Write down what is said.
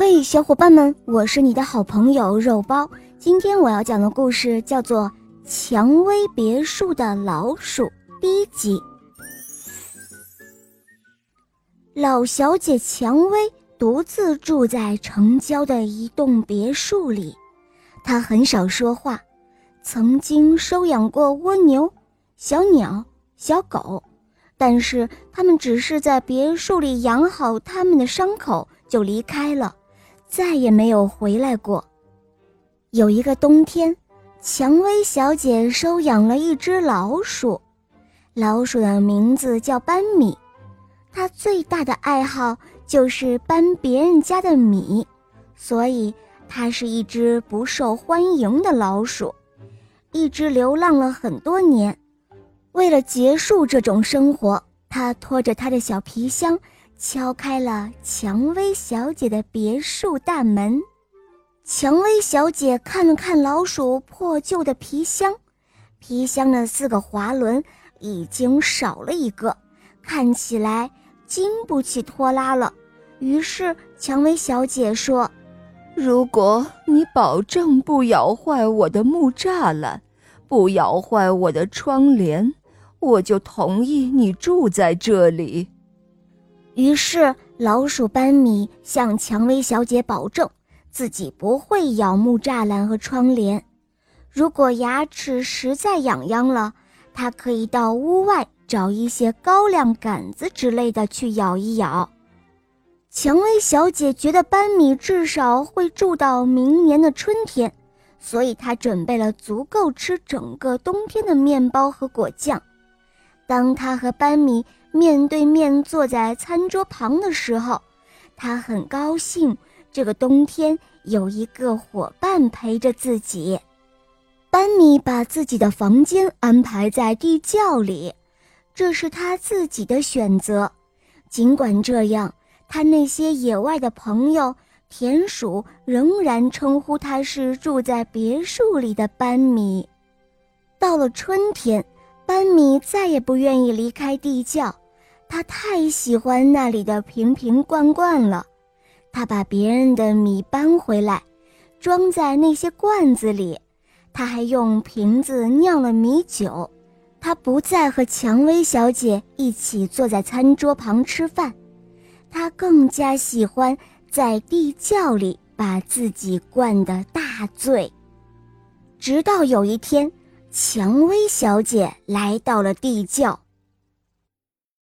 嘿，小伙伴们，我是你的好朋友肉包。今天我要讲的故事叫做《蔷薇别墅的老鼠》第一集。老小姐蔷薇独自住在城郊的一栋别墅里，她很少说话，曾经收养过蜗牛、小鸟、小狗。但是他们只是在别墅里养好他们的伤口就离开了，再也没有回来过。有一个冬天，蔷薇小姐收养了一只老鼠，老鼠的名字叫班米，它最大的爱好就是搬别人家的米，所以它是一只不受欢迎的老鼠，一直流浪了很多年。为了结束这种生活，它拖着它的小皮箱，敲开了蔷薇小姐的别墅大门。蔷薇小姐看了看老鼠破旧的皮箱，皮箱的四个滑轮已经少了一个，看起来经不起拖拉了。于是，蔷薇小姐说：“如果你保证不咬坏我的木栅栏，不咬坏我的窗帘。”我就同意你住在这里。于是，老鼠班米向蔷薇小姐保证，自己不会咬木栅栏和窗帘。如果牙齿实在痒痒了，它可以到屋外找一些高粱杆子之类的去咬一咬。蔷薇小姐觉得班米至少会住到明年的春天，所以她准备了足够吃整个冬天的面包和果酱。当她和班米面对面坐在餐桌旁的时候，他很高兴，这个冬天有一个伙伴陪着自己。班米把自己的房间安排在地窖里，这是他自己的选择。尽管这样，他那些野外的朋友田鼠仍然称呼他是住在别墅里的班米。到了春天。班米再也不愿意离开地窖，他太喜欢那里的瓶瓶罐罐了。他把别人的米搬回来，装在那些罐子里。他还用瓶子酿了米酒。他不再和蔷薇小姐一起坐在餐桌旁吃饭，他更加喜欢在地窖里把自己灌得大醉。直到有一天。蔷薇小姐来到了地窖，